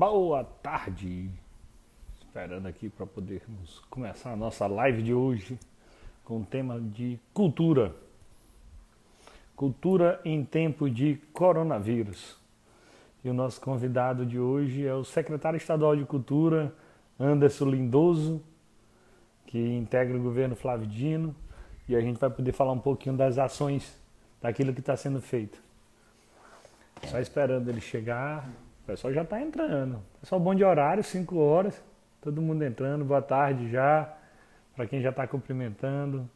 Boa tarde. Esperando aqui para podermos começar a nossa live de hoje com o tema de cultura. Cultura em tempo de coronavírus. E o nosso convidado de hoje é o secretário estadual de Cultura, Anderson Lindoso, que integra o governo Flávio Dino, e a gente vai poder falar um pouquinho das ações daquilo que está sendo feito. Só esperando ele chegar. Pessoal já está entrando. Pessoal bom de horário, 5 horas. Todo mundo entrando. Boa tarde já. Para quem já está cumprimentando.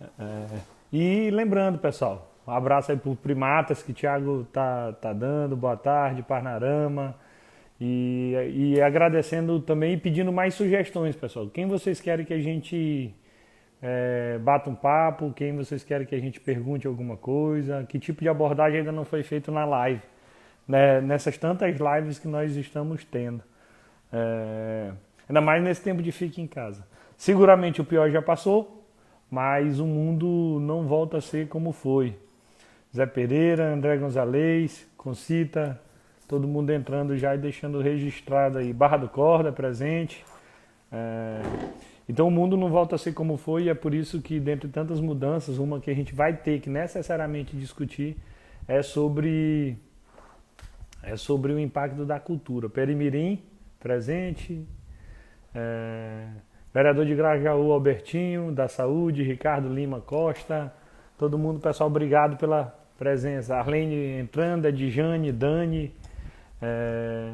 É, e lembrando, pessoal, um abraço aí para o Primatas que o Thiago tá, tá dando. Boa tarde, Parnarama. E, e agradecendo também e pedindo mais sugestões, pessoal. Quem vocês querem que a gente é, bata um papo, quem vocês querem que a gente pergunte alguma coisa, que tipo de abordagem ainda não foi feito na live, né? nessas tantas lives que nós estamos tendo. É, ainda mais nesse tempo de fique em casa. Seguramente o pior já passou, mas o mundo não volta a ser como foi. Zé Pereira, André Gonzalez, Concita, todo mundo entrando já e deixando registrado aí. Barra do Corda presente. É, então o mundo não volta a ser como foi e é por isso que, dentre tantas mudanças, uma que a gente vai ter que necessariamente discutir é sobre, é sobre o impacto da cultura. Perimirim, presente. É, vereador de Grajaú, Albertinho, da Saúde, Ricardo Lima Costa. Todo mundo, pessoal, obrigado pela presença. Arlene entrando, Edjane, Dani. É,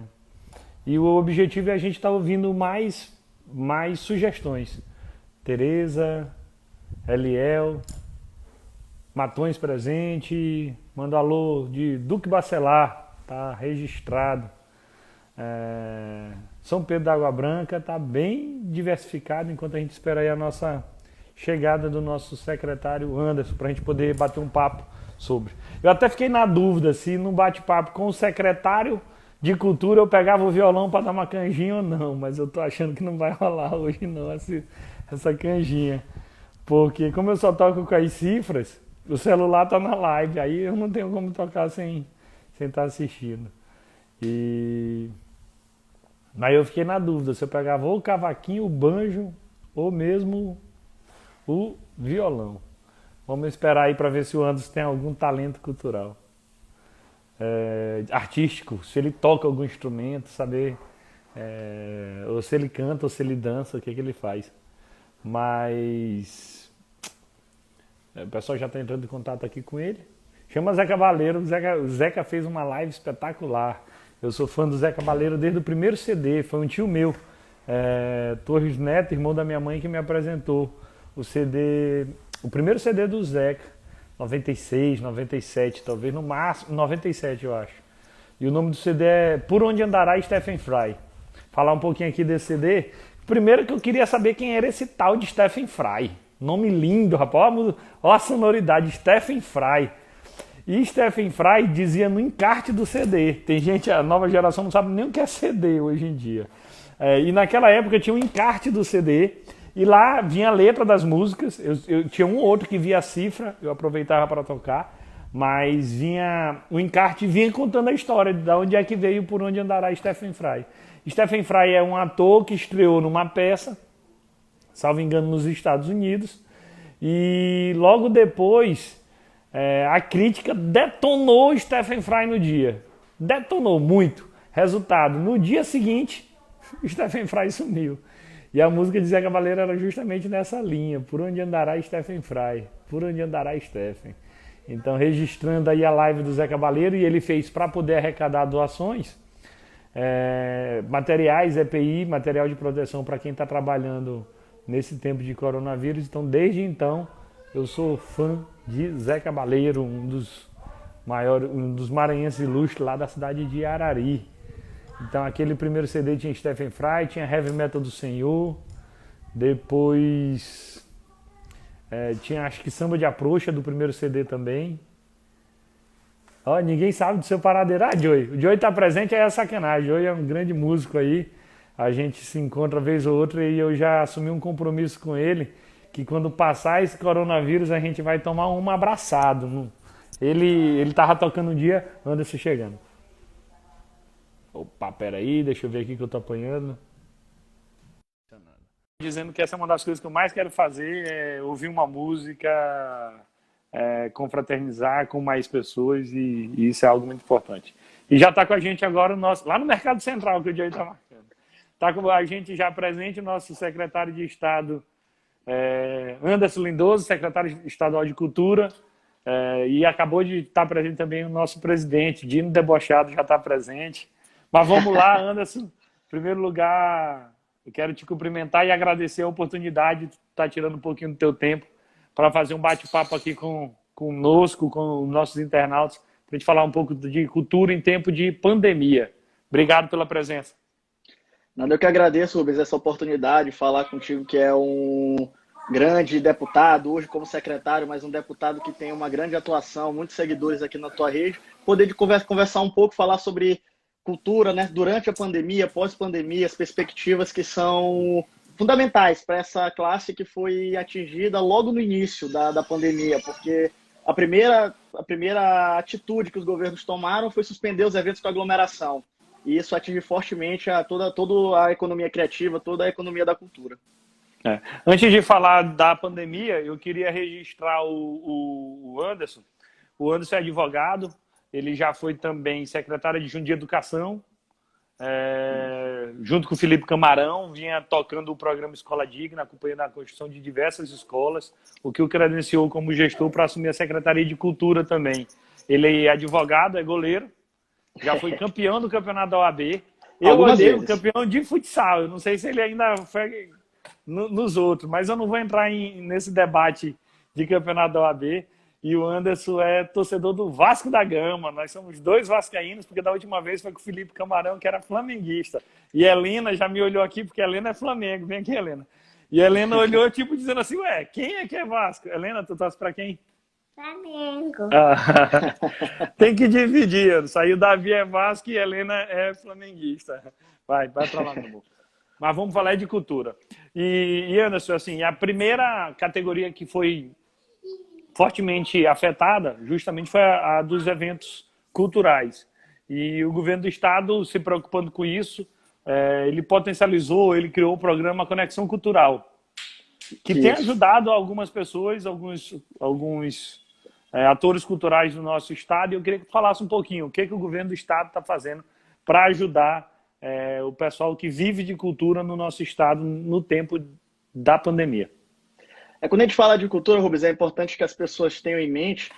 e o objetivo é a gente estar tá ouvindo mais mais sugestões. Tereza, Eliel, Matões presente, manda alô de Duque Bacelar, tá registrado. É, São Pedro da Água Branca está bem diversificado enquanto a gente espera aí a nossa chegada do nosso secretário Anderson para a gente poder bater um papo sobre. Eu até fiquei na dúvida se no bate-papo com o secretário de cultura eu pegava o violão para dar uma canjinha ou não, mas eu tô achando que não vai rolar hoje não essa, essa canjinha. Porque como eu só toco com as cifras, o celular tá na live, aí eu não tenho como tocar sem sem estar tá assistindo. E aí eu fiquei na dúvida se eu pegava ou o cavaquinho, o banjo ou mesmo o violão. Vamos esperar aí para ver se o Anderson tem algum talento cultural é, artístico, se ele toca algum instrumento, saber é, ou se ele canta ou se ele dança, o que, que ele faz. Mas é, o pessoal já está entrando em contato aqui com ele. Chama Zé Cabaleiro, o Zeca, fez uma live espetacular. Eu sou fã do Zé Cabaleiro desde o primeiro CD, foi um tio meu, é, Torres Neto, irmão da minha mãe, que me apresentou o CD, o primeiro CD do Zeca. 96, 97, talvez no máximo, 97 eu acho. E o nome do CD é Por Onde Andará Stephen Fry. Falar um pouquinho aqui desse CD. Primeiro que eu queria saber quem era esse tal de Stephen Fry. Nome lindo, rapaz. Olha a sonoridade, Stephen Fry. E Stephen Fry dizia no encarte do CD. Tem gente, a nova geração não sabe nem o que é CD hoje em dia. É, e naquela época tinha um encarte do CD e lá vinha a letra das músicas. Eu, eu tinha um ou outro que via a cifra, eu aproveitava para tocar. Mas vinha o encarte vinha contando a história de onde é que veio, por onde andará Stephen Fry. Stephen Fry é um ator que estreou numa peça, salvo engano, nos Estados Unidos. E logo depois, é, a crítica detonou Stephen Fry no dia. Detonou muito. Resultado, no dia seguinte, Stephen Fry sumiu. E a música de Zé Cavaleiro era justamente nessa linha, por onde andará Stephen Fry, por onde andará Stephen. Então, registrando aí a live do Zé Cavaleiro, e ele fez para poder arrecadar doações, é, materiais, EPI, material de proteção para quem está trabalhando nesse tempo de coronavírus. Então, desde então, eu sou fã de Zé Cabaleiro, um dos maiores, um dos maranhenses ilustres lá da cidade de Arari. Então aquele primeiro CD tinha Stephen Fry, tinha Heavy Metal do Senhor, depois é, tinha acho que Samba de Aproxa do primeiro CD também. Ó, ninguém sabe do seu paradeiro. Ah, Joey, o Joey tá presente aí é sacanagem. Joey é um grande músico aí. A gente se encontra vez ou outra e eu já assumi um compromisso com ele que quando passar esse coronavírus a gente vai tomar um abraçado. Ele, ele tava tocando um dia, Anderson chegando. Opa, peraí, deixa eu ver aqui que eu tô apanhando. Dizendo que essa é uma das coisas que eu mais quero fazer, é ouvir uma música, é, confraternizar com mais pessoas e, e, isso é algo muito importante. E já está com a gente agora o nosso, lá no Mercado Central, que o dia está marcando. Está com a gente já presente o nosso secretário de Estado, é, Anderson Lindoso, secretário estadual de Cultura, é, e acabou de estar presente também o nosso presidente, Dino Debochado, já está presente. Mas vamos lá, Anderson. Em primeiro lugar, eu quero te cumprimentar e agradecer a oportunidade de estar tirando um pouquinho do teu tempo para fazer um bate-papo aqui com, conosco, com os nossos internautas, para a gente falar um pouco de cultura em tempo de pandemia. Obrigado pela presença. Nada, eu que agradeço, Rubens, essa oportunidade de falar contigo, que é um grande deputado, hoje como secretário, mas um deputado que tem uma grande atuação, muitos seguidores aqui na tua rede, poder de conversa, conversar um pouco, falar sobre cultura, né, durante a pandemia, pós-pandemia, as perspectivas que são fundamentais para essa classe que foi atingida logo no início da, da pandemia, porque a primeira, a primeira atitude que os governos tomaram foi suspender os eventos com aglomeração. E isso atinge fortemente a toda, toda a economia criativa, toda a economia da cultura. É. Antes de falar da pandemia, eu queria registrar o, o, Anderson. O Anderson é advogado, ele já foi também secretário de de Educação, é, junto com o Felipe Camarão, vinha tocando o programa Escola Digna, acompanhando a construção de diversas escolas, o que o credenciou como gestor para assumir a Secretaria de Cultura também. Ele é advogado, é goleiro, já foi campeão do campeonato da OAB. Eu olhei campeão de futsal. Eu não sei se ele ainda foi no, nos outros, mas eu não vou entrar em, nesse debate de campeonato da OAB. E o Anderson é torcedor do Vasco da Gama. Nós somos dois vascaínos, porque da última vez foi com o Felipe Camarão, que era flamenguista. E a Helena já me olhou aqui, porque a Helena é Flamengo. Vem aqui, Helena. E a Helena olhou, tipo, dizendo assim, ué, quem é que é Vasco? Helena, tu torce pra quem? Flamengo. Ah, tem que dividir. Saiu Davi é Vasco e Helena é flamenguista. Vai, vai pra lá, meu amor. Mas vamos falar de cultura. E, e Anderson, assim, a primeira categoria que foi fortemente afetada justamente foi a, a dos eventos culturais. E o governo do estado, se preocupando com isso, é, ele potencializou, ele criou o programa Conexão Cultural, que isso. tem ajudado algumas pessoas, alguns, alguns é, atores culturais do nosso estado. E eu queria que tu falasse um pouquinho o que, que o governo do estado está fazendo para ajudar é, o pessoal que vive de cultura no nosso estado no tempo da pandemia. É, quando a gente fala de cultura, Rubens, é importante que as pessoas tenham em mente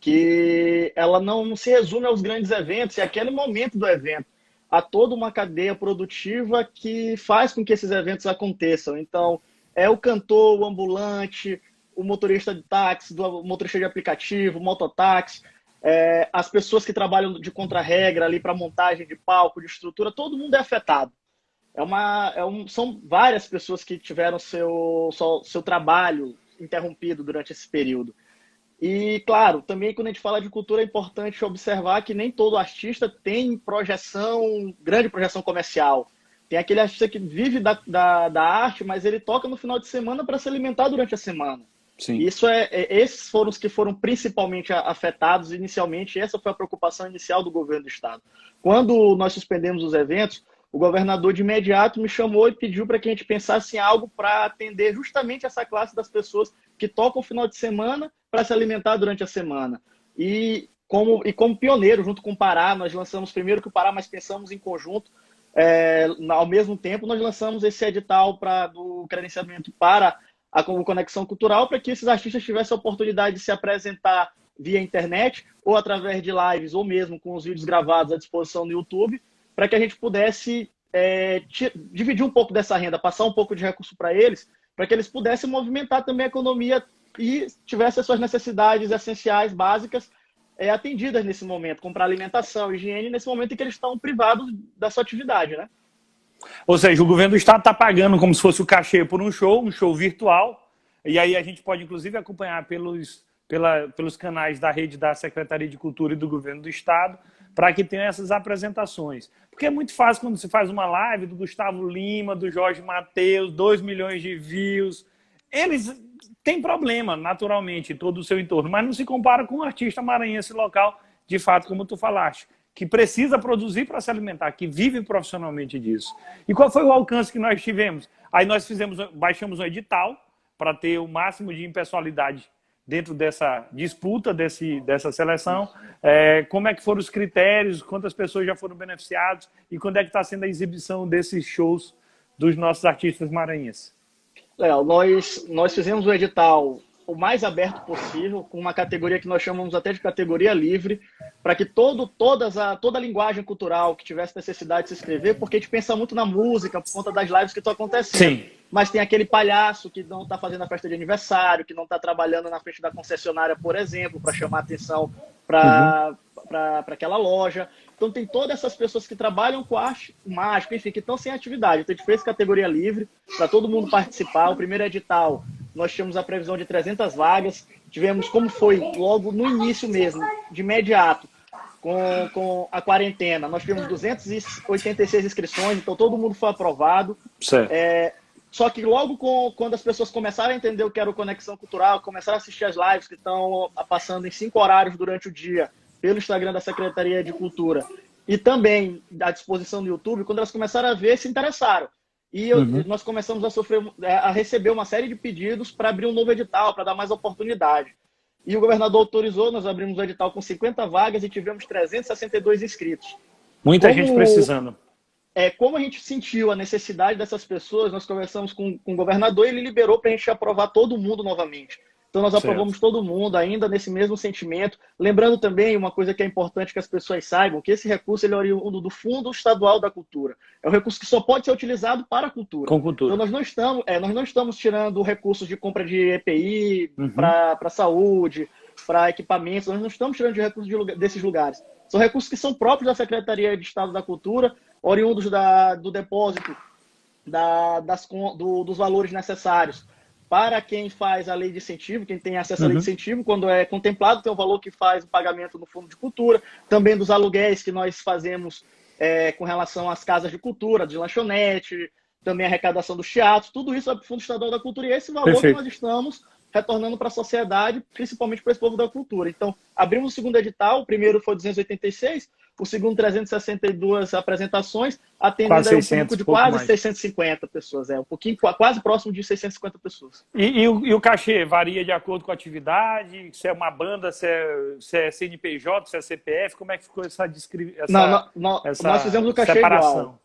que ela não se resume aos grandes eventos e aquele momento do evento. Há toda uma cadeia produtiva que faz com que esses eventos aconteçam. Então, é o cantor, o ambulante, o motorista de táxi, o motorista de aplicativo, mototáxi, é, as pessoas que trabalham de contra-regra ali para montagem de palco, de estrutura, todo mundo é afetado. É uma, é um, são várias pessoas que tiveram seu, seu, seu trabalho interrompido durante esse período. E, claro, também quando a gente fala de cultura é importante observar que nem todo artista tem projeção, grande projeção comercial. Tem aquele artista que vive da, da, da arte, mas ele toca no final de semana para se alimentar durante a semana. Sim. Isso é, é, esses foram os que foram principalmente afetados inicialmente. Essa foi a preocupação inicial do governo do estado. Quando nós suspendemos os eventos, o governador de imediato me chamou e pediu para que a gente pensasse em algo para atender justamente essa classe das pessoas que tocam o final de semana para se alimentar durante a semana. E como, e como pioneiro, junto com o Pará, nós lançamos primeiro que o Pará, mas pensamos em conjunto. É, ao mesmo tempo, nós lançamos esse edital pra, do credenciamento para a conexão cultural para que esses artistas tivessem a oportunidade de se apresentar via internet ou através de lives ou mesmo com os vídeos gravados à disposição no YouTube, para que a gente pudesse é, dividir um pouco dessa renda, passar um pouco de recurso para eles, para que eles pudessem movimentar também a economia e tivessem as suas necessidades essenciais, básicas, é, atendidas nesse momento, comprar alimentação, higiene, nesse momento em que eles estão privados da sua atividade, né? Ou seja, o governo do estado está pagando como se fosse o cachê por um show, um show virtual, e aí a gente pode inclusive acompanhar pelos, pela, pelos canais da rede da Secretaria de Cultura e do governo do estado, para que tenha essas apresentações. Porque é muito fácil quando se faz uma live do Gustavo Lima, do Jorge Matheus, 2 milhões de views. Eles têm problema, naturalmente, todo o seu entorno, mas não se compara com um artista maranhense local, de fato, como tu falaste, que precisa produzir para se alimentar, que vive profissionalmente disso. E qual foi o alcance que nós tivemos? Aí nós fizemos, baixamos um edital para ter o máximo de impessoalidade dentro dessa disputa, desse, dessa seleção. É, como é que foram os critérios, quantas pessoas já foram beneficiadas e quando é que está sendo a exibição desses shows dos nossos artistas maranhenses? Léo, nós, nós fizemos o edital o mais aberto possível, com uma categoria que nós chamamos até de categoria livre, para que todo, todas a, toda a linguagem cultural que tivesse necessidade de se inscrever, porque a gente pensa muito na música, por conta das lives que estão acontecendo. Sim. Mas tem aquele palhaço que não está fazendo a festa de aniversário, que não está trabalhando na frente da concessionária, por exemplo, para chamar atenção para uhum. aquela loja. Então tem todas essas pessoas que trabalham com arte mágica, enfim, que estão sem atividade. Então a gente fez categoria livre para todo mundo participar. O primeiro edital, nós tínhamos a previsão de 300 vagas. Tivemos como foi logo no início mesmo, de imediato, com, com a quarentena. Nós tivemos 286 inscrições, então todo mundo foi aprovado. Certo. É, só que logo com, quando as pessoas começaram a entender o que era o Conexão Cultural, começaram a assistir as lives que estão passando em cinco horários durante o dia, pelo Instagram da Secretaria de Cultura e também à disposição do YouTube, quando elas começaram a ver, se interessaram. E eu, uhum. nós começamos a sofrer, é, a receber uma série de pedidos para abrir um novo edital, para dar mais oportunidade. E o governador autorizou, nós abrimos o edital com 50 vagas e tivemos 362 inscritos. Muita como, gente precisando. É, como a gente sentiu a necessidade dessas pessoas, nós conversamos com, com o governador e ele liberou para a gente aprovar todo mundo novamente. Então nós aprovamos certo. todo mundo ainda nesse mesmo sentimento. Lembrando também uma coisa que é importante que as pessoas saibam, que esse recurso ele é oriundo do Fundo Estadual da Cultura. É um recurso que só pode ser utilizado para a cultura. Com cultura. Então nós não estamos, é, nós não estamos tirando recursos de compra de EPI uhum. para saúde, para equipamentos, nós não estamos tirando de recursos de, desses lugares. São recursos que são próprios da Secretaria de Estado da Cultura, oriundos da, do depósito da, das, do, dos valores necessários para quem faz a lei de incentivo, quem tem acesso à lei de uhum. incentivo, quando é contemplado, tem o valor que faz o pagamento no Fundo de Cultura, também dos aluguéis que nós fazemos é, com relação às casas de cultura, de lanchonete, também a arrecadação dos teatros, tudo isso é para o Fundo Estadual da Cultura, e esse valor Perfeito. que nós estamos retornando para a sociedade, principalmente para esse povo da cultura. Então, abrimos o segundo edital, o primeiro foi 286, o segundo 362 apresentações, atendendo quase 600, um público de quase mais. 650 pessoas, é um pouquinho, quase próximo de 650 pessoas. E, e, o, e, o, cachê varia de acordo com a atividade? Se é uma banda, se é, se é CNPJ, se é CPF, como é que ficou essa descrição? Não, não, essa nós fizemos o cachê separação. igual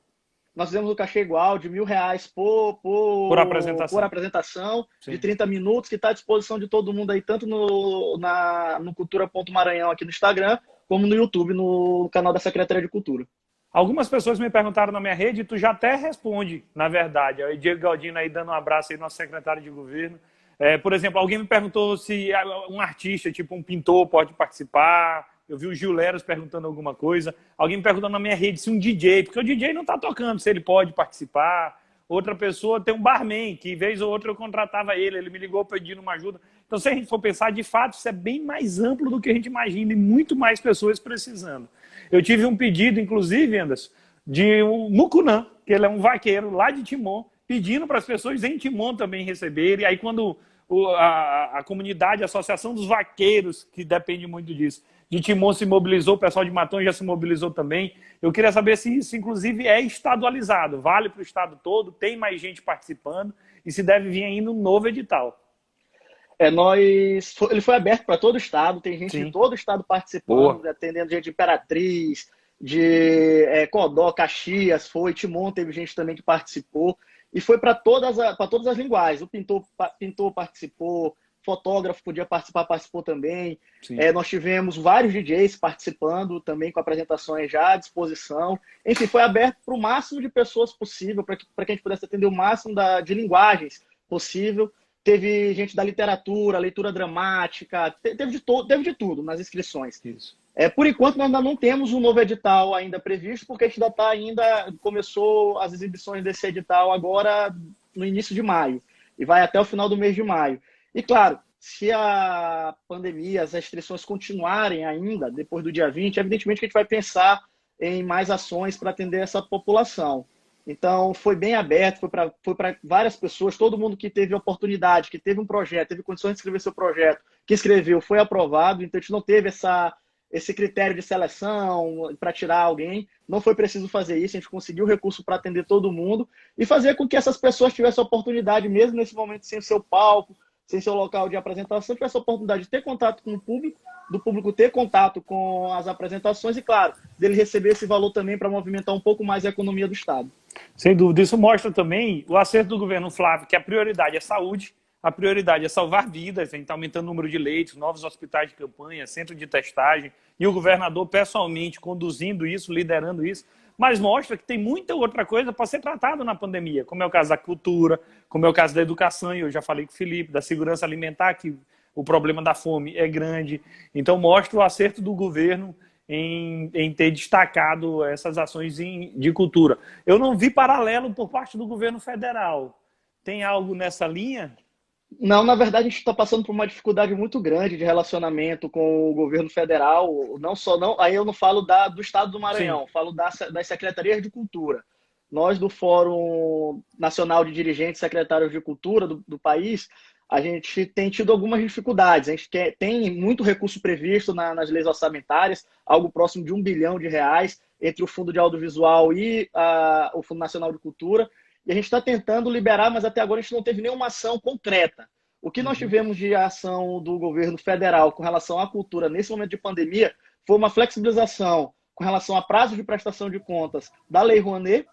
nós fizemos o cachê igual de mil reais por, por, por apresentação, por apresentação de 30 minutos, que está à disposição de todo mundo aí, tanto no, na, no Cultura.maranhão aqui no Instagram, como no YouTube, no canal da Secretaria de Cultura. Algumas pessoas me perguntaram na minha rede, tu já até responde, na verdade. O Diego Galdino aí dando um abraço aí, nosso secretário de governo. É, por exemplo, alguém me perguntou se um artista, tipo um pintor, pode participar. Eu vi o Gil Leros perguntando alguma coisa. Alguém me perguntou na minha rede se um DJ, porque o DJ não está tocando, se ele pode participar. Outra pessoa tem um barman, que vez ou outra eu contratava ele, ele me ligou pedindo uma ajuda. Então, se a gente for pensar, de fato, isso é bem mais amplo do que a gente imagina e muito mais pessoas precisando. Eu tive um pedido, inclusive, Anderson, de um Mucunã, que ele é um vaqueiro lá de Timon, pedindo para as pessoas em Timon também receberem. E aí, quando o, a, a comunidade, a Associação dos Vaqueiros, que depende muito disso, de Timon se mobilizou, o pessoal de Maton já se mobilizou também. Eu queria saber se isso, inclusive, é estadualizado, vale para o estado todo, tem mais gente participando e se deve vir ainda um novo edital. É, nós, ele foi aberto para todo o estado, tem gente Sim. de todo o estado participando, Boa. atendendo gente de Imperatriz, de é, Codó, Caxias, foi, Timon teve gente também que participou, e foi para todas, todas as linguagens. O pintor, pintor participou, fotógrafo podia participar, participou também. É, nós tivemos vários DJs participando também com apresentações já à disposição. Enfim, foi aberto para o máximo de pessoas possível, para que, que a gente pudesse atender o máximo da, de linguagens possível. Teve gente da literatura, leitura dramática, teve de, to, teve de tudo nas inscrições. Isso. É, por enquanto, nós ainda não temos um novo edital ainda previsto, porque a gente ainda está ainda. Começou as exibições desse edital agora no início de maio. E vai até o final do mês de maio. E claro, se a pandemia, as restrições continuarem ainda depois do dia 20, evidentemente que a gente vai pensar em mais ações para atender essa população. Então, foi bem aberto, foi para foi várias pessoas, todo mundo que teve oportunidade, que teve um projeto, teve condições de escrever seu projeto, que escreveu, foi aprovado, então a gente não teve essa, esse critério de seleção para tirar alguém. Não foi preciso fazer isso, a gente conseguiu recurso para atender todo mundo e fazer com que essas pessoas tivessem oportunidade, mesmo nesse momento sem o seu palco, sem seu local de apresentação, tivesse a oportunidade de ter contato com o público, do público ter contato com as apresentações e, claro, dele receber esse valor também para movimentar um pouco mais a economia do Estado. Sem dúvida. Isso mostra também o acerto do governo Flávio, que a prioridade é saúde, a prioridade é salvar vidas, a gente está aumentando o número de leitos, novos hospitais de campanha, centro de testagem, e o governador pessoalmente conduzindo isso, liderando isso, mas mostra que tem muita outra coisa para ser tratada na pandemia, como é o caso da cultura, como é o caso da educação, e eu já falei com o Felipe, da segurança alimentar, que o problema da fome é grande. Então, mostra o acerto do governo em, em ter destacado essas ações em, de cultura. Eu não vi paralelo por parte do governo federal. Tem algo nessa linha? Não, na verdade a gente está passando por uma dificuldade muito grande de relacionamento com o governo federal. Não só não, aí eu não falo da, do Estado do Maranhão, falo da, das secretarias de cultura. Nós do Fórum Nacional de Dirigentes Secretários de Cultura do, do país, a gente tem tido algumas dificuldades. A gente quer, tem muito recurso previsto na, nas leis orçamentárias, algo próximo de um bilhão de reais entre o Fundo de Audiovisual e a, o Fundo Nacional de Cultura. E a gente está tentando liberar, mas até agora a gente não teve nenhuma ação concreta. O que nós uhum. tivemos de ação do governo federal com relação à cultura nesse momento de pandemia foi uma flexibilização com relação a prazo de prestação de contas da Lei Rouanet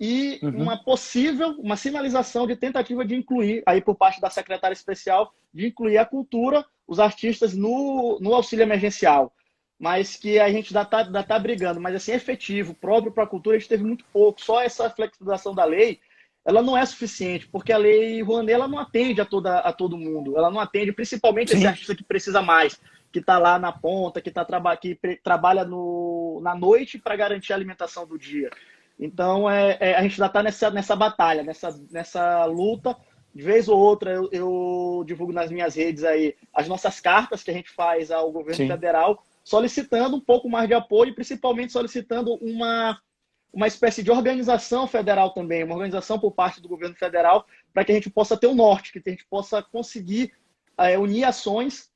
e uhum. uma possível, uma sinalização de tentativa de incluir, aí por parte da secretária especial, de incluir a cultura, os artistas no, no auxílio emergencial. Mas que a gente ainda está tá brigando, mas assim, efetivo, próprio para a cultura, a gente teve muito pouco. Só essa flexibilização da lei ela não é suficiente, porque a lei Rouanet ela não atende a, toda, a todo mundo. Ela não atende principalmente Sim. esse artista que precisa mais, que está lá na ponta, que, tá, que trabalha no, na noite para garantir a alimentação do dia. Então, é, é a gente já está nessa, nessa batalha, nessa, nessa luta. De vez ou outra, eu, eu, divulgo nas minhas redes aí as nossas cartas que a gente faz ao governo Sim. federal, solicitando um pouco mais de apoio, principalmente solicitando uma uma espécie de organização federal também, uma organização por parte do governo federal, para que a gente possa ter o um norte, que a gente possa conseguir é, unir ações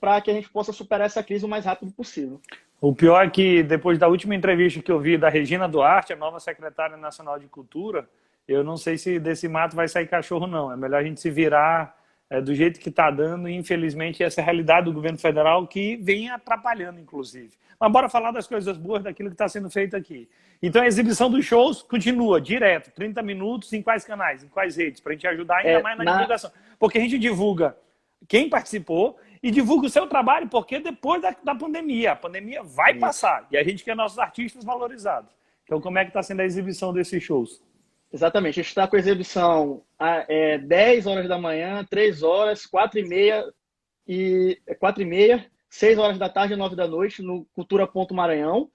para que a gente possa superar essa crise o mais rápido possível. O pior é que, depois da última entrevista que eu vi da Regina Duarte, a nova secretária nacional de Cultura, eu não sei se desse mato vai sair cachorro, não. É melhor a gente se virar é, do jeito que está dando, e infelizmente essa é a realidade do governo federal que vem atrapalhando, inclusive. Mas bora falar das coisas boas, daquilo que está sendo feito aqui. Então a exibição dos shows continua direto, 30 minutos, em quais canais, em quais redes, para a gente ajudar ainda é, mais na, na, divulgação. Porque a gente divulga quem participou e divulga o seu trabalho, porque depois da, da pandemia, a pandemia vai Isso. passar e a gente quer nossos artistas valorizados. Então, como é que está sendo a exibição desses shows? Exatamente, a gente está com a exibição a é, 10 horas da manhã, 3 horas, 4 e meia e 4 e meia, 6 horas da tarde e 9 da noite no Cultura Ponto Maranhão.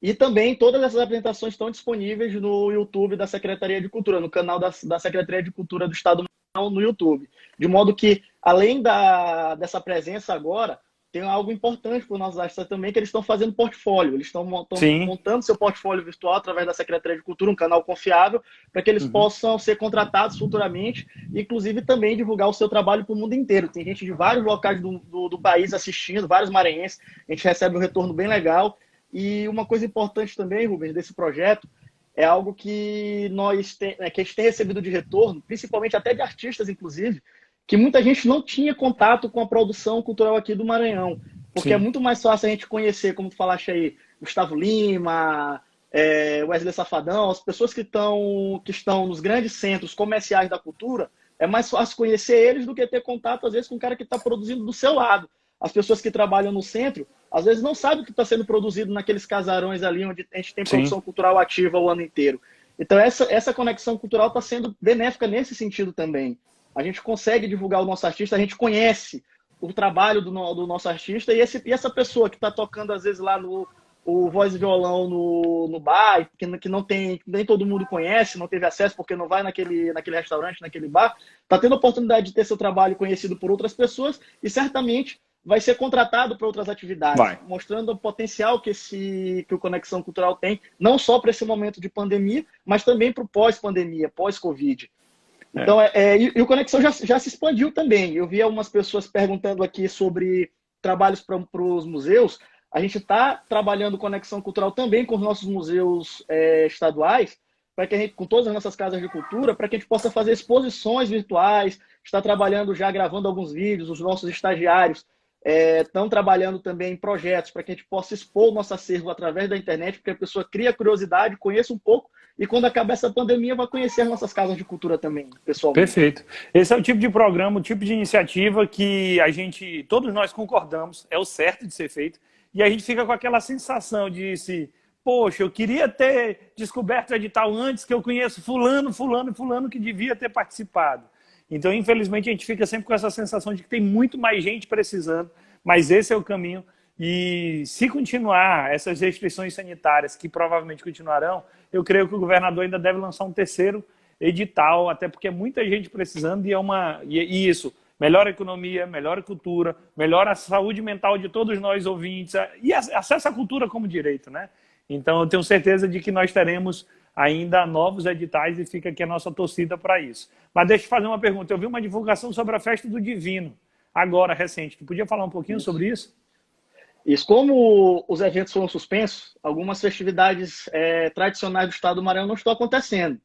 E também todas essas apresentações estão disponíveis no YouTube da Secretaria de Cultura, no canal da, da Secretaria de Cultura do Estado no YouTube. De modo que, além da, dessa presença agora, tem algo importante para os nossos artistas também, que eles estão fazendo portfólio. Eles estão montando seu portfólio virtual através da Secretaria de Cultura, um canal confiável, para que eles uhum. possam ser contratados futuramente, inclusive também divulgar o seu trabalho para o mundo inteiro. Tem gente de vários locais do, do, do país assistindo, vários maranhenses. A gente recebe um retorno bem legal. E uma coisa importante também, Rubens, desse projeto, é algo que nós tem, é, que a gente tem recebido de retorno, principalmente até de artistas, inclusive, que muita gente não tinha contato com a produção cultural aqui do Maranhão. Porque Sim. é muito mais fácil a gente conhecer, como tu falaste aí, Gustavo Lima, é, Wesley Safadão, as pessoas que, tão, que estão nos grandes centros comerciais da cultura, é mais fácil conhecer eles do que ter contato, às vezes, com o cara que está produzindo do seu lado. As pessoas que trabalham no centro, às vezes, não sabem o que está sendo produzido naqueles casarões ali onde a gente tem produção Sim. cultural ativa o ano inteiro. Então, essa, essa conexão cultural está sendo benéfica nesse sentido também a gente consegue divulgar o nosso artista, a gente conhece o trabalho do, do nosso artista e, esse, e essa pessoa que está tocando, às vezes, lá no o voz e violão no, no bar, que, que não tem, nem todo mundo conhece, não teve acesso porque não vai naquele, naquele restaurante, naquele bar, está tendo a oportunidade de ter seu trabalho conhecido por outras pessoas e certamente vai ser contratado para outras atividades, vai. mostrando o potencial que, esse, que o Conexão Cultural tem, não só para esse momento de pandemia, mas também para o pós-pandemia, pós-Covid. É. Então, é, é, e, e, o Conexão já, já se expandiu também. Eu vi algumas pessoas perguntando aqui sobre trabalhos para os museus. A gente está trabalhando conexão cultural também com os nossos museus é, estaduais, para que a gente, com todas as nossas casas de cultura, para que a gente possa fazer exposições virtuais. Está trabalhando já gravando alguns vídeos, os nossos estagiários estão é, trabalhando também em projetos para que a gente possa expor o nosso acervo através da internet, porque a pessoa cria curiosidade, conheça um pouco e quando acabar essa pandemia vai conhecer as nossas casas de cultura também, pessoal. Perfeito. Esse é o tipo de programa, o tipo de iniciativa que a gente, todos nós concordamos, é o certo de ser feito, e a gente fica com aquela sensação de se, poxa, eu queria ter descoberto o edital antes, que eu conheço fulano, fulano, fulano que devia ter participado. Então, infelizmente, a gente fica sempre com essa sensação de que tem muito mais gente precisando, mas esse é o caminho. E se continuar essas restrições sanitárias, que provavelmente continuarão, eu creio que o governador ainda deve lançar um terceiro edital, até porque é muita gente precisando e é uma e isso melhora a economia, melhora a cultura, melhora a saúde mental de todos nós ouvintes e acesso à cultura como direito, né? Então eu tenho certeza de que nós teremos ainda novos editais e fica aqui a nossa torcida para isso. Mas deixa eu fazer uma pergunta. Eu vi uma divulgação sobre a festa do Divino agora recente. Tu podia falar um pouquinho isso. sobre isso? Isso, como os eventos foram suspensos, algumas festividades é, tradicionais do estado do Maranhão não estão acontecendo.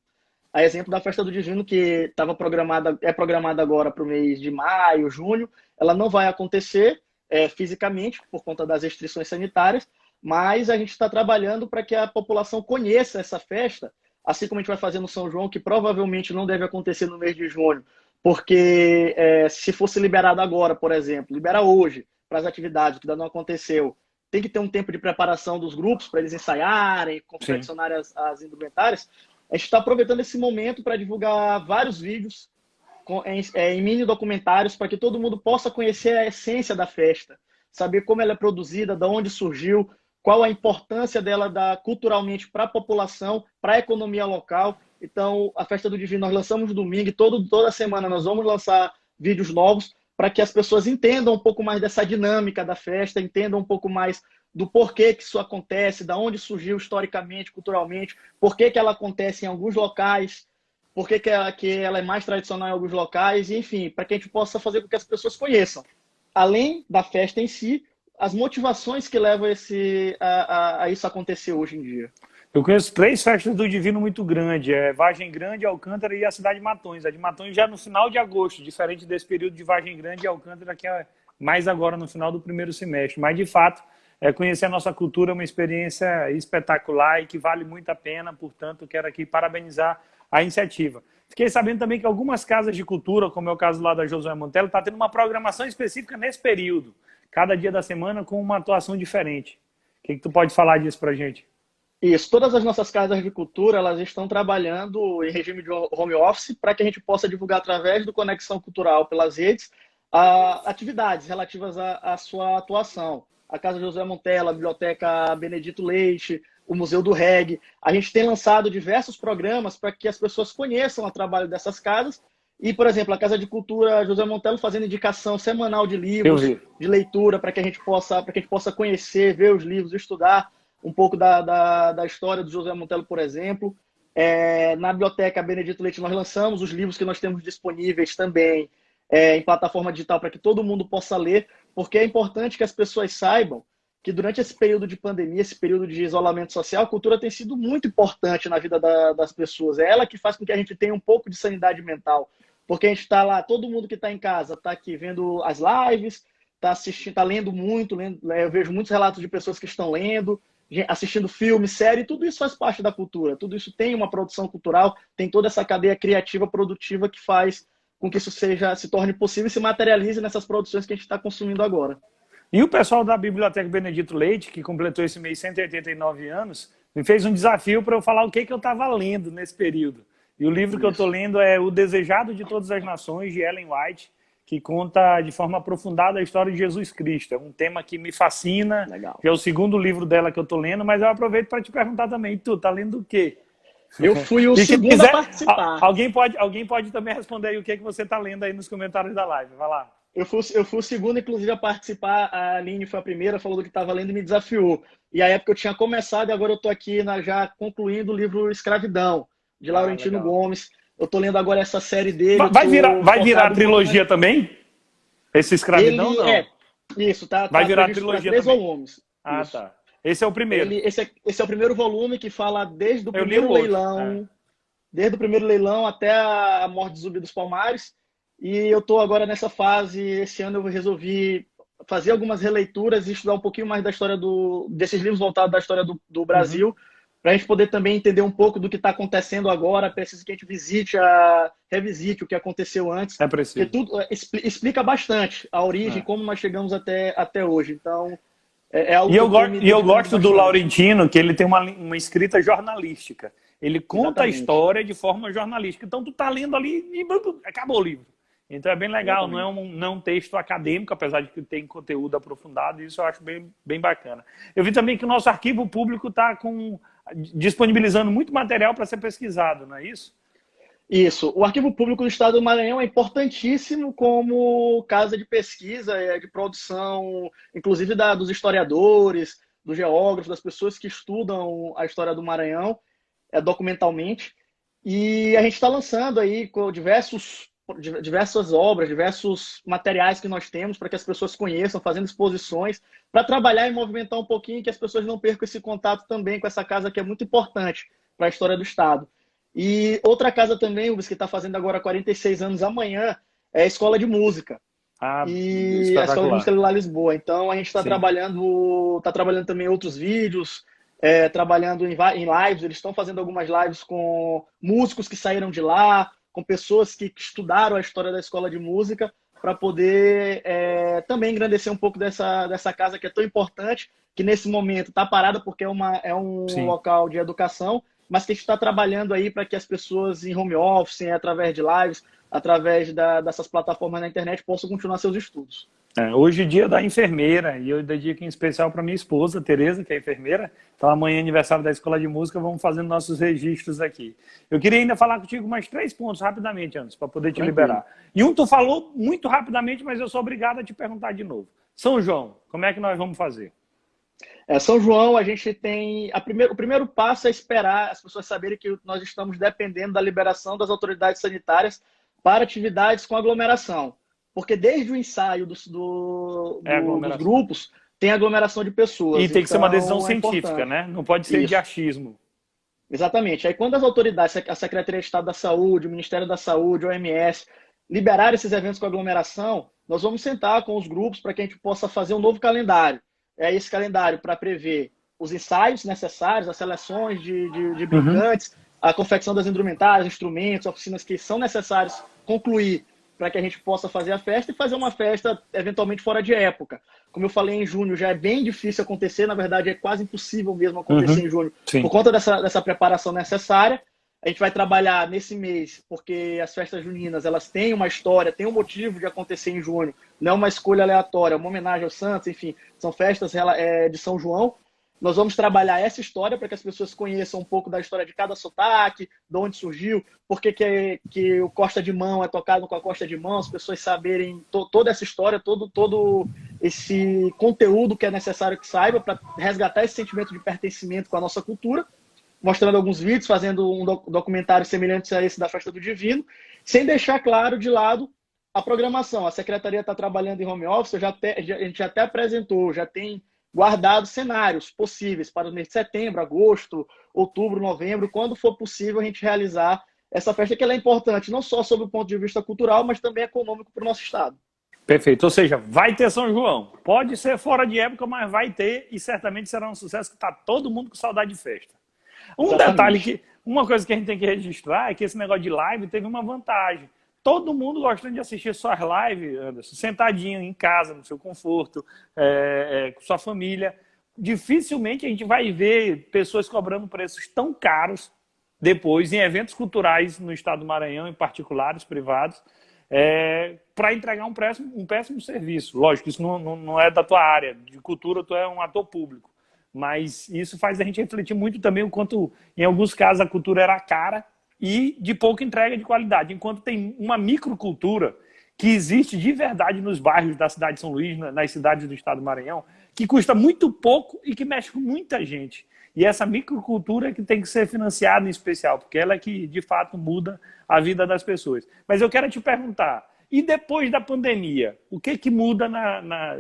A exemplo da festa do Divino, que estava programada, é programada agora para o mês de maio, junho, ela não vai acontecer é, fisicamente por conta das restrições sanitárias, mas a gente está trabalhando para que a população conheça essa festa, assim como a gente vai fazer no São João, que provavelmente não deve acontecer no mês de junho, porque é, se fosse liberado agora, por exemplo, libera hoje, para as atividades, que ainda não aconteceu. Tem que ter um tempo de preparação dos grupos para eles ensaiarem, confeccionarem as, as, indumentárias. A gente está aproveitando esse momento para divulgar vários vídeos com, em, é, em mini documentários para que todo mundo possa conhecer a essência da festa, saber como ela é produzida, de onde surgiu, qual a importância dela da, culturalmente para a população, para a economia local. Então, a Festa do Divino nós lançamos domingo e todo, toda semana nós vamos lançar vídeos novos para que as pessoas entendam um pouco mais dessa dinâmica da festa, entendam um pouco mais do porquê que isso acontece, da onde surgiu historicamente, culturalmente, por que, ela acontece em alguns locais, por que, ela, que ela é mais tradicional em alguns locais, enfim, para que a gente possa fazer com que as pessoas conheçam, além da festa em si, as motivações que levam esse, a, a, a isso acontecer hoje em dia. Eu conheço três festas do Divino muito grandes, é Vargem Grande, Alcântara e a cidade de Matões. A de Matões já no final de agosto, diferente desse período de Vargem Grande e Alcântara, que é mais agora no final do primeiro semestre. Mas, de fato, é, conhecer a nossa cultura é uma experiência espetacular e que vale muito a pena, portanto, quero aqui parabenizar a iniciativa. Fiquei sabendo também que algumas casas de cultura, como é o caso lá da Josué Montello, está tendo uma programação específica nesse período, cada dia da semana com uma atuação diferente. O que, que tu pode falar disso para a gente? Isso, todas as nossas casas de cultura, elas estão trabalhando em regime de home office para que a gente possa divulgar através do Conexão Cultural pelas redes uh, atividades relativas à, sua atuação. A Casa José Montella, a Biblioteca Benedito Leite, o Museu do Reg. A gente tem lançado diversos programas para que as pessoas conheçam o trabalho dessas casas. E, por exemplo, a Casa de Cultura José Montelo fazendo indicação semanal de livros, de leitura, para que a gente possa, para que a gente possa conhecer, ver os livros, estudar um pouco da, da, da história do José Montello, por exemplo. É, na Biblioteca Benedito Leite, nós lançamos os livros que nós temos disponíveis também é, em plataforma digital para que todo mundo possa ler, porque é importante que as pessoas saibam que durante esse período de pandemia, esse período de isolamento social, a cultura tem sido muito importante na vida da, das pessoas. É ela que faz com que a gente tenha um pouco de sanidade mental. Porque a gente está lá, todo mundo que está em casa está aqui vendo as lives, está assistindo, está lendo muito, lendo, eu vejo muitos relatos de pessoas que estão lendo, assistindo filme, série, tudo isso faz parte da cultura. Tudo isso tem uma produção cultural, tem toda essa cadeia criativa, produtiva que faz com que isso seja se torne possível e se materialize nessas produções que a gente está consumindo agora. E o pessoal da Biblioteca Benedito Leite, que completou esse mês 189 anos, me fez um desafio para eu falar o que, que eu estava lendo nesse período. E o livro que eu estou lendo é O Desejado de Todas as Nações, de Ellen White que conta de forma aprofundada a história de Jesus Cristo. É um tema que me fascina. Legal. é o segundo livro dela que eu estou lendo, mas eu aproveito para te perguntar também, tu tá lendo o quê? Eu fui o segundo quiser, a participar. Alguém pode, alguém pode também responder aí o que, que você está lendo aí nos comentários da live. Vai lá. Eu fui, eu fui o segundo, inclusive, a participar. A Aline foi a primeira, falou do que estava lendo e me desafiou. E a época eu tinha começado e agora eu estou aqui na, já concluindo o livro Escravidão, de Laurentino ah, Gomes. Eu tô lendo agora essa série dele. Vai virar, vai virar a trilogia também? Esse escravidão Ele, não. É, isso, tá. Vai tá virar trilogia três volumes. Ah, Isso. tá. Esse é o primeiro. Ele, esse, é, esse é o primeiro volume que fala desde o primeiro leilão, é. desde o primeiro leilão até a morte de Zumbi dos Palmares. E eu estou agora nessa fase, esse ano eu resolvi fazer algumas releituras e estudar um pouquinho mais da história do, desses livros voltados da história do, do Brasil, uhum. Para a gente poder também entender um pouco do que está acontecendo agora. Preciso que a gente visite, a, revisite o que aconteceu antes. É preciso. Porque tudo é, explica bastante a origem, é. como nós chegamos até, até hoje. Então, é, é algo e eu, go e eu gosto do Laurentino, que ele tem uma, uma escrita jornalística. Ele conta Exatamente. a história de forma jornalística. Então, tu tá lendo ali e acabou o livro. Então é bem legal, não é, um, não é um texto acadêmico, apesar de que tem conteúdo aprofundado, isso eu acho bem, bem bacana. Eu vi também que o nosso arquivo público está disponibilizando muito material para ser pesquisado, não é isso? Isso. O Arquivo Público do Estado do Maranhão é importantíssimo como casa de pesquisa, é, de produção, inclusive da, dos historiadores, dos geógrafos, das pessoas que estudam a história do Maranhão é, documentalmente. E a gente está lançando aí com diversos diversas obras, diversos materiais que nós temos para que as pessoas conheçam, fazendo exposições, para trabalhar e movimentar um pouquinho que as pessoas não percam esse contato também com essa casa que é muito importante para a história do Estado. E outra casa também, o que está fazendo agora 46 anos amanhã, é a Escola de Música. Ah, e a Escola de Música lá Lisboa. Então a gente está trabalhando, está trabalhando também outros vídeos, é, trabalhando em, em lives. Eles estão fazendo algumas lives com músicos que saíram de lá, com pessoas que estudaram a história da escola de música para poder é, também engrandecer um pouco dessa, dessa casa que é tão importante, que nesse momento está parada porque é, uma, é um Sim. local de educação, mas que a gente está trabalhando aí para que as pessoas em home office, através de lives, através da, dessas plataformas na internet, possam continuar seus estudos. É, hoje é dia da enfermeira e eu dedico em especial para minha esposa, Tereza, que é enfermeira. Então amanhã é aniversário da Escola de Música, vamos fazendo nossos registros aqui. Eu queria ainda falar contigo mais três pontos rapidamente antes, para poder te Tranquilo. liberar. E um tu falou muito rapidamente, mas eu sou obrigado a te perguntar de novo. São João, como é que nós vamos fazer? É, São João, a gente tem. A primeiro, o primeiro passo é esperar as pessoas saberem que nós estamos dependendo da liberação das autoridades sanitárias para atividades com aglomeração. Porque desde o ensaio do, do, é dos grupos tem aglomeração de pessoas. E tem então, que ser uma então, decisão é científica, importante. né? Não pode ser Isso. de achismo. Exatamente. Aí quando as autoridades, a Secretaria de Estado da Saúde, o Ministério da Saúde, o OMS, liberarem esses eventos com aglomeração, nós vamos sentar com os grupos para que a gente possa fazer um novo calendário. É esse calendário para prever os ensaios necessários, as seleções de, de, de uhum. brincantes, uhum. a confecção das indumentárias, instrumentos, oficinas que são necessários concluir para que a gente possa fazer a festa e fazer uma festa eventualmente fora de época. Como eu falei em junho, já é bem difícil acontecer, na verdade é quase impossível mesmo acontecer uhum. em junho, Sim. por conta dessa, dessa preparação necessária. A gente vai trabalhar nesse mês, porque as festas juninas elas têm uma história, têm um motivo de acontecer em junho, não é uma escolha aleatória, é uma homenagem aos santos, enfim, são festas é, de São João. Nós vamos trabalhar essa história para que as pessoas conheçam um pouco da história de cada sotaque, de onde surgiu, por que, que, o Costa de Mão é tocado com a Costa de Mão, as pessoas saberem to, toda essa história, todo, todo esse conteúdo que é necessário que saiba para resgatar esse sentimento de pertencimento com a nossa cultura, mostrando alguns vídeos, fazendo um documentário semelhante a esse da Festa do Divino, sem deixar claro de lado a programação. A secretaria está trabalhando em home office, já te, a gente já até apresentou, já tem guardados cenários possíveis para o mês de setembro, agosto, outubro, novembro, quando for possível a gente realizar essa festa que é importante não só sob o ponto de vista cultural, mas também econômico para o nosso estado. Perfeito. Ou seja, vai ter São João. Pode ser fora de época, mas vai ter e certamente será um sucesso que está todo mundo com saudade de festa. Um Exatamente. detalhe que, uma coisa que a gente tem que registrar é que esse negócio de live teve uma vantagem todo mundo gostando de assistir suas lives, Anderson, sentadinho em casa, no seu conforto, é, é, com sua família. Dificilmente a gente vai ver pessoas cobrando preços tão caros depois em eventos culturais no estado do Maranhão, em particulares, privados, é, para entregar um péssimo, um péssimo serviço. Lógico, isso não, não, não, é da tua área. De cultura, tu é um ator público. Mas isso faz a gente refletir muito também o quanto, em alguns casos, a cultura era cara e de pouca entrega de qualidade. Enquanto tem uma microcultura que existe de verdade nos bairros da cidade de São Luís, nas cidades do estado do Maranhão, que custa muito pouco e que mexe com muita gente. E essa microcultura é que tem que ser financiada em especial, porque ela é que de fato muda a vida das pessoas. Mas eu quero te perguntar, E depois da pandemia, o que que muda na, na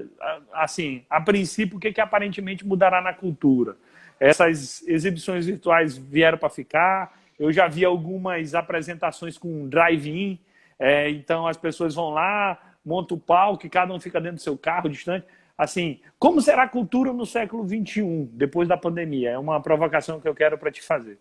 assim, a princípio, o que que aparentemente mudará na cultura? Essas exibições virtuais vieram para ficar. Eu já vi algumas apresentações com drive-in, é, então as pessoas vão lá, montam o palco, cada um fica dentro do seu carro, distante. Assim, como será a cultura no século XXI, depois da pandemia? É uma provocação que eu quero para te fazer.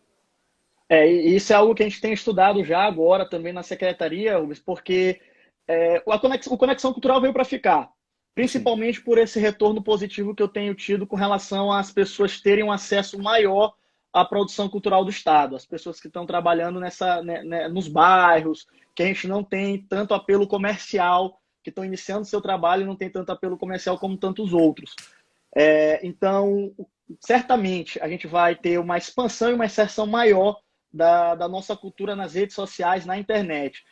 É, isso é algo que a gente tem estudado já agora também na secretaria, porque é, a conexão, o Conexão Cultural veio para ficar, principalmente Sim. por esse retorno positivo que eu tenho tido com relação às pessoas terem um acesso maior à produção cultural do Estado, as pessoas que estão trabalhando nessa, né, né, nos bairros, que a gente não tem tanto apelo comercial, que estão iniciando seu trabalho e não tem tanto apelo comercial como tantos outros. É, então, certamente, a gente vai ter uma expansão e uma inserção maior da, da nossa cultura nas redes sociais, na internet.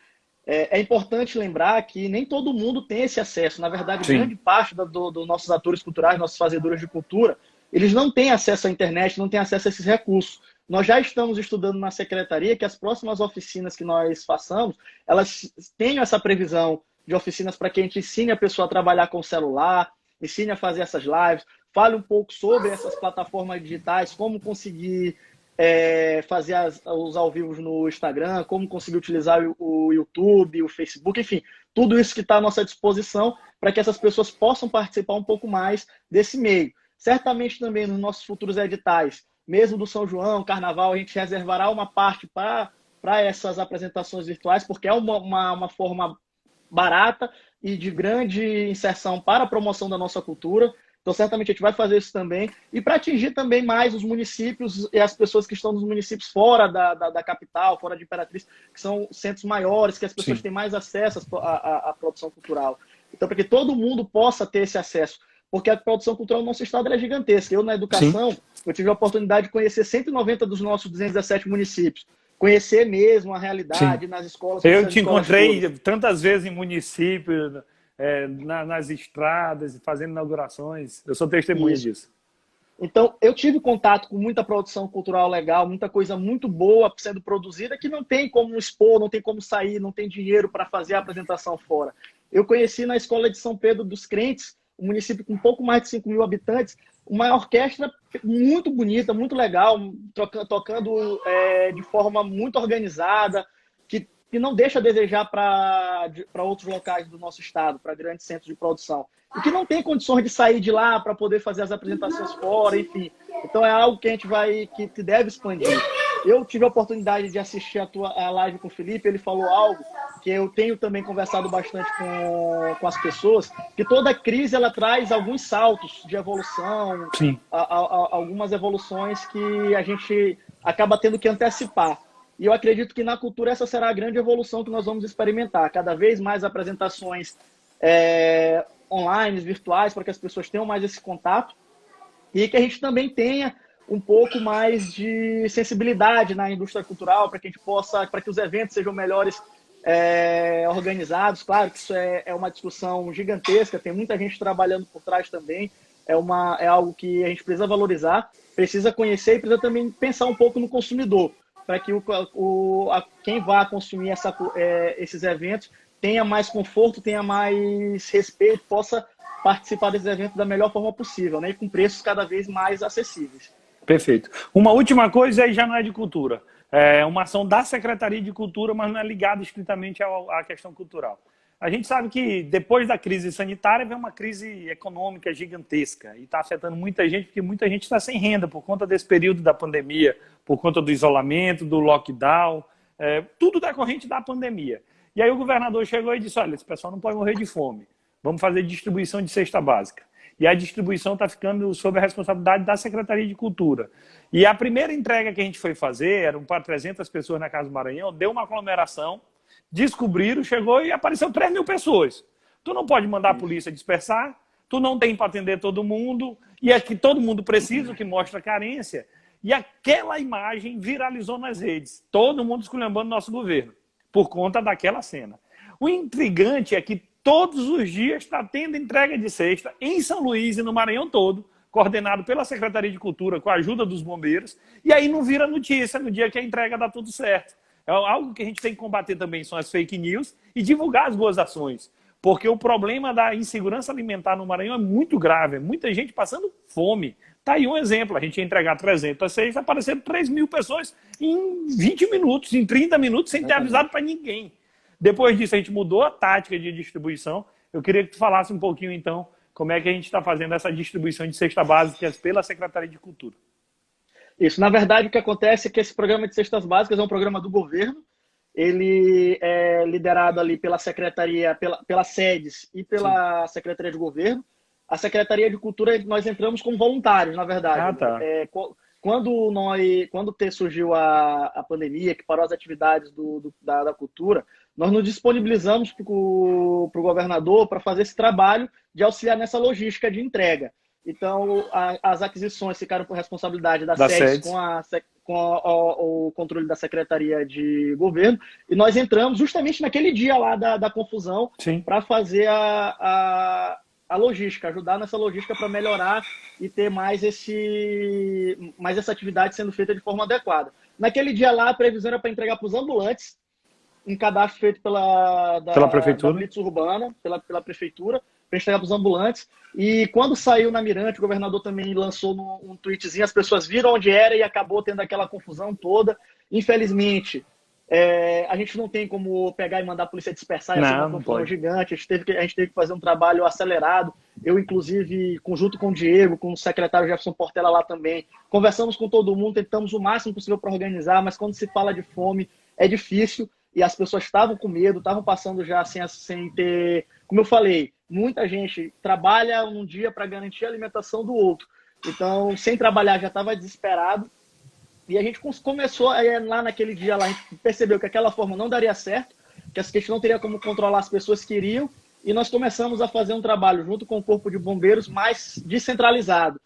É, é, importante lembrar que nem todo mundo tem esse acesso. Na verdade, Sim. grande parte dos do, nossos atores culturais, nossos fazedores de cultura, eles não têm acesso à internet, não têm acesso a esses recursos. Nós já estamos estudando na secretaria que as próximas oficinas que nós façamos, elas tenham essa previsão de oficinas para que a gente ensine a pessoa a trabalhar com o celular, ensine a fazer essas lives, fale um pouco sobre essas plataformas digitais, como conseguir é, fazer as, os ao vivo no Instagram, como conseguir utilizar o, YouTube, o Facebook, enfim, tudo isso que está à nossa disposição para que essas pessoas possam participar um pouco mais desse meio. Certamente também nos nossos futuros editais, mesmo do São João, Carnaval, a gente reservará uma parte para essas apresentações virtuais, porque é uma, uma, uma forma barata e de grande inserção para a promoção da nossa cultura. Então, certamente a gente vai fazer isso também. E para atingir também mais os municípios e as pessoas que estão nos municípios fora da, da, da capital, fora de Imperatriz, que são centros maiores, que as pessoas Sim. têm mais acesso à, à, produção cultural. Então, para que todo mundo possa ter esse acesso. Porque a produção cultural no nosso estado é gigantesca. Eu, na educação, Sim. eu tive a oportunidade de conhecer 190 dos nossos 217 municípios conhecer mesmo a realidade Sim. nas escolas. Eu te encontrei tantas vezes em municípios, é, na, nas estradas, fazendo inaugurações. Eu sou testemunha Isso. disso. Então, eu tive contato com muita produção cultural legal, muita coisa muito boa sendo produzida que não tem como expor, não tem como sair, não tem dinheiro para fazer a apresentação fora. Eu conheci na escola de São Pedro dos Crentes, um município com um pouco mais de 5 mil habitantes, uma orquestra muito bonita, muito legal, tocando é, de forma muito organizada, que não deixa a desejar para outros locais do nosso estado, para grandes centros de produção. E que não tem condições de sair de lá para poder fazer as apresentações fora, enfim. Então é algo que a gente vai, que, que deve expandir. Eu tive a oportunidade de assistir a tua a live com o Felipe, ele falou algo que eu tenho também conversado bastante com, com as pessoas, que toda crise ela traz alguns saltos de evolução, a, a, a, algumas evoluções que a gente acaba tendo que antecipar. E eu acredito que na cultura essa será a grande evolução que nós vamos experimentar. Cada vez mais apresentações é, online, virtuais, para que as pessoas tenham mais esse contato. E que a gente também tenha um pouco mais de sensibilidade na indústria cultural, para que a gente possa, para que os eventos sejam melhores é, organizados. Claro que isso é, é uma discussão gigantesca, tem muita gente trabalhando por trás também. É, uma, é algo que a gente precisa valorizar, precisa conhecer e precisa também pensar um pouco no consumidor para que o, o a, quem vá consumir essa, é, esses eventos tenha mais conforto, tenha mais respeito, possa participar desses eventos da melhor forma possível, né? E com preços cada vez mais acessíveis. Perfeito. Uma última coisa aí já não é de cultura. É uma ação da Secretaria de Cultura, mas não é ligada estritamente à questão cultural. A gente sabe que depois da crise sanitária vem uma crise econômica gigantesca e está afetando muita gente, porque muita gente está sem renda por conta desse período da pandemia, por conta do isolamento, do lockdown, é, tudo decorrente da pandemia. E aí o governador chegou e disse: olha, esse pessoal não pode morrer de fome, vamos fazer distribuição de cesta básica. E a distribuição está ficando sob a responsabilidade da Secretaria de Cultura. E a primeira entrega que a gente foi fazer, eram para 300 pessoas na Casa do Maranhão, deu uma aglomeração descobriram, chegou e apareceu 3 mil pessoas. Tu não pode mandar a polícia dispersar, tu não tem para atender todo mundo, e é que todo mundo precisa, o que mostra carência. E aquela imagem viralizou nas redes. Todo mundo esculhambando nosso governo, por conta daquela cena. O intrigante é que todos os dias está tendo entrega de cesta em São Luís e no Maranhão todo, coordenado pela Secretaria de Cultura, com a ajuda dos bombeiros, e aí não vira notícia no dia que a entrega dá tudo certo. É algo que a gente tem que combater também são as fake news e divulgar as boas ações. Porque o problema da insegurança alimentar no Maranhão é muito grave. É muita gente passando fome. Tá aí um exemplo. A gente ia entregar 300 6, apareceram 3 mil pessoas em 20 minutos, em 30 minutos, sem ter avisado para ninguém. Depois disso, a gente mudou a tática de distribuição. Eu queria que tu falasse um pouquinho, então, como é que a gente está fazendo essa distribuição de cesta básicas pela Secretaria de Cultura. Isso. Na verdade, o que acontece é que esse programa de cestas básicas é um programa do governo ele é liderado ali pela secretaria, pela, pelas sedes e pela Sim. secretaria de governo. A secretaria de cultura nós entramos como voluntários, na verdade. Ah, tá. É, quando nós, quando surgiu a, a pandemia que parou as atividades do, do da, da, cultura, nós nos disponibilizamos para o governador para fazer esse trabalho de auxiliar nessa logística de entrega. Então, a, as aquisições ficaram por responsabilidade da, da SEDES com a, com o, o controle da Secretaria de Governo, e nós entramos justamente naquele dia lá da, da confusão para fazer a, a, a, logística, ajudar nessa logística para melhorar e ter mais, esse, mais essa atividade sendo feita de forma adequada. Naquele dia lá, a previsão era para entregar para os ambulantes, um cadastro feito pela, da, pela prefeitura, da Blitz Urbana, pela, pela prefeitura, para entregar para os ambulantes. E quando saiu na Mirante, o governador também lançou um tweetzinho, as pessoas viram onde era e acabou tendo aquela confusão toda. Infelizmente, é, a gente não tem como pegar e mandar a polícia dispersar, essa uma confusão gigante. A gente, teve que, a gente teve que fazer um trabalho acelerado. Eu, inclusive, conjunto com o Diego, com o secretário Jefferson Portela lá também, conversamos com todo mundo, tentamos o máximo possível para organizar, mas quando se fala de fome, é difícil. E as pessoas estavam com medo, estavam passando já sem, sem ter. Como eu falei, muita gente trabalha um dia para garantir a alimentação do outro. Então, sem trabalhar, já estava desesperado. E a gente começou lá naquele dia lá, a gente percebeu que aquela forma não daria certo, que a gente não teria como controlar as pessoas que iriam, e nós começamos a fazer um trabalho junto com o Corpo de Bombeiros mais descentralizado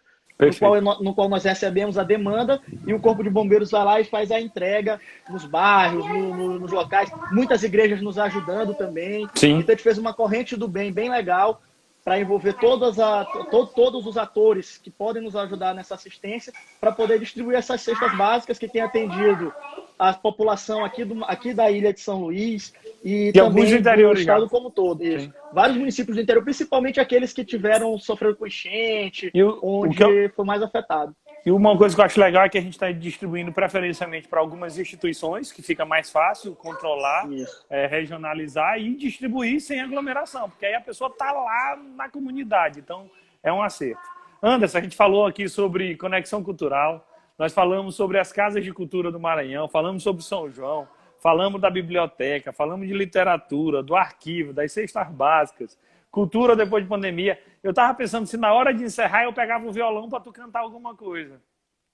no qual, no qual, nós recebemos a demanda e o Corpo de Bombeiros vai lá e faz a entrega nos bairros, no, no, nos locais. Muitas igrejas nos ajudando também. Sim. Então a gente fez uma corrente do bem bem legal para envolver todas a, to, todos os atores que podem nos ajudar nessa assistência para poder distribuir essas cestas básicas que tem atendido a população aqui, do, aqui da ilha de São Luís e, e também do, interior, do estado como todo. Vários municípios do interior, principalmente aqueles que tiveram sofrendo com enchente, o, onde o eu, foi mais afetado. E uma coisa que eu acho legal é que a gente está distribuindo preferencialmente para algumas instituições, que fica mais fácil controlar, é, regionalizar e distribuir sem aglomeração, porque aí a pessoa está lá na comunidade. Então, é um acerto. Anderson, a gente falou aqui sobre conexão cultural, nós falamos sobre as casas de cultura do Maranhão, falamos sobre São João, falamos da biblioteca, falamos de literatura, do arquivo, das cestas básicas, cultura depois de pandemia. Eu estava pensando se na hora de encerrar eu pegava o violão para tu cantar alguma coisa.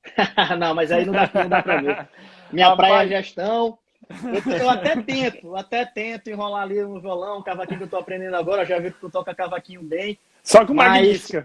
não, mas aí não dá, não dá para ver. Minha Rapaz... praia é gestão. Eu, eu, até tento, até tento enrolar ali no violão, cavaquinho que eu estou aprendendo agora, já vi que tu toca cavaquinho bem. Só com mas...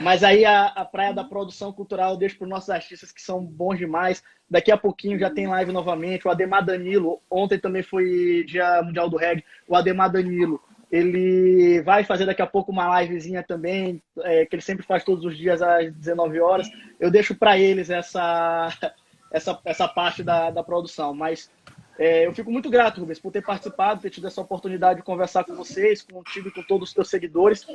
Mas aí a, a praia da produção cultural eu deixo para os nossos artistas que são bons demais. Daqui a pouquinho já tem live novamente. O Ademar Danilo, ontem também foi Dia Mundial do Reggae. O Ademar Danilo, ele vai fazer daqui a pouco uma livezinha também, é, que ele sempre faz todos os dias às 19 horas. Eu deixo para eles essa, essa, essa parte da, da produção. Mas é, eu fico muito grato, Rubens, por ter participado, ter tido essa oportunidade de conversar com vocês, contigo e com todos os teus seguidores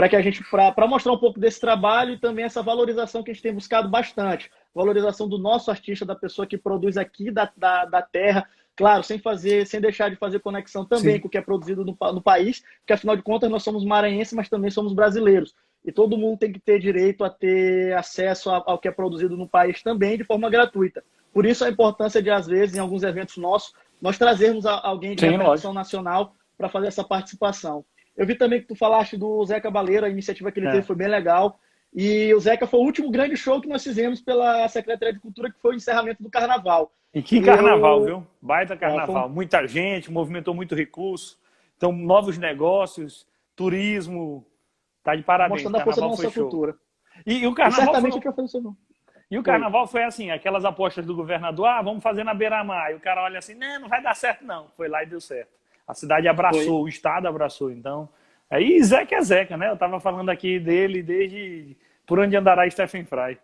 para que a gente para mostrar um pouco desse trabalho e também essa valorização que a gente tem buscado bastante, valorização do nosso artista, da pessoa que produz aqui da, da, da terra, claro, sem fazer, sem deixar de fazer conexão também Sim. com o que é produzido no, no país, porque afinal de contas nós somos maranhenses, mas também somos brasileiros. E todo mundo tem que ter direito a ter acesso ao que é produzido no país também de forma gratuita. Por isso a importância de, às vezes, em alguns eventos nossos, nós trazermos alguém de representação nacional para fazer essa participação. Eu vi também que tu falaste do Zeca Baleiro, a iniciativa que ele é. teve foi bem legal. E o Zeca foi o último grande show que nós fizemos pela Secretaria de Cultura, que foi o encerramento do carnaval. E que carnaval, eu... viu? Baita carnaval. É, foi... Muita gente, movimentou muito recurso. Então, novos negócios, turismo. Tá de parabéns. Mostrando a força da nossa cultura. E, e, o carnaval. E certamente foi... fazer isso E o carnaval foi assim, aquelas apostas do governador, ah, vamos fazer na beira-mar. E o cara olha assim, não, não vai dar certo não. Foi lá e deu certo. A cidade abraçou, Foi. o Estado abraçou. Então, aí Zeca é Zeca, né? Eu estava falando aqui dele desde Por Onde Andará Stephen Fry.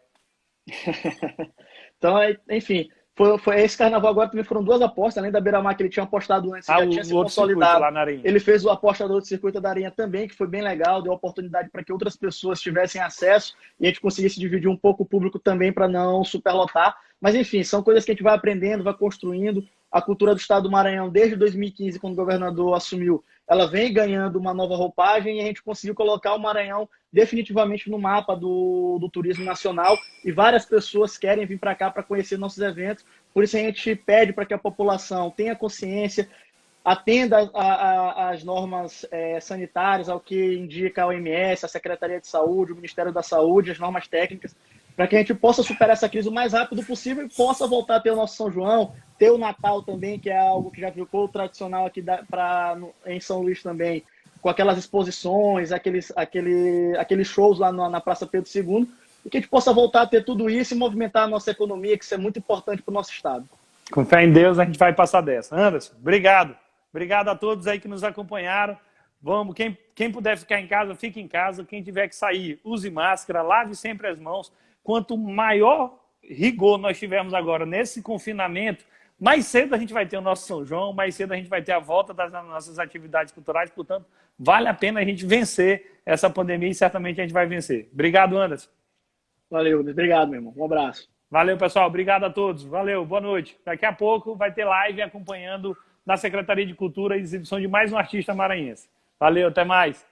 então, enfim, foi, foi esse carnaval agora também foram duas apostas, além da Beira-Mar que ele tinha apostado antes, ah, já o, tinha se consolidado. Lá na Arinha. Ele fez o apostador do circuito da Arinha também, que foi bem legal, deu oportunidade para que outras pessoas tivessem acesso e a gente conseguisse dividir um pouco o público também para não superlotar. Mas enfim, são coisas que a gente vai aprendendo, vai construindo. A cultura do estado do Maranhão, desde 2015, quando o governador assumiu, ela vem ganhando uma nova roupagem e a gente conseguiu colocar o Maranhão definitivamente no mapa do, do turismo nacional e várias pessoas querem vir para cá para conhecer nossos eventos. Por isso a gente pede para que a população tenha consciência, atenda às normas é, sanitárias, ao que indica a OMS, a Secretaria de Saúde, o Ministério da Saúde, as normas técnicas, para que a gente possa superar essa crise o mais rápido possível e possa voltar a ter o nosso São João, ter o Natal também, que é algo que já ficou tradicional aqui da, pra, no, em São Luís também, com aquelas exposições, aqueles, aquele, aqueles shows lá na, na Praça Pedro II, e que a gente possa voltar a ter tudo isso e movimentar a nossa economia, que isso é muito importante para o nosso Estado. Com fé em Deus, a gente vai passar dessa. Anderson, obrigado. Obrigado a todos aí que nos acompanharam. Vamos, quem, quem puder ficar em casa, fique em casa. Quem tiver que sair, use máscara, lave sempre as mãos quanto maior rigor nós tivermos agora nesse confinamento, mais cedo a gente vai ter o nosso São João, mais cedo a gente vai ter a volta das nossas atividades culturais, portanto, vale a pena a gente vencer essa pandemia e certamente a gente vai vencer. Obrigado, Anderson. Valeu, obrigado, meu irmão. Um abraço. Valeu, pessoal. Obrigado a todos. Valeu, boa noite. Daqui a pouco vai ter live acompanhando na Secretaria de Cultura a exibição de mais um artista maranhense. Valeu, até mais.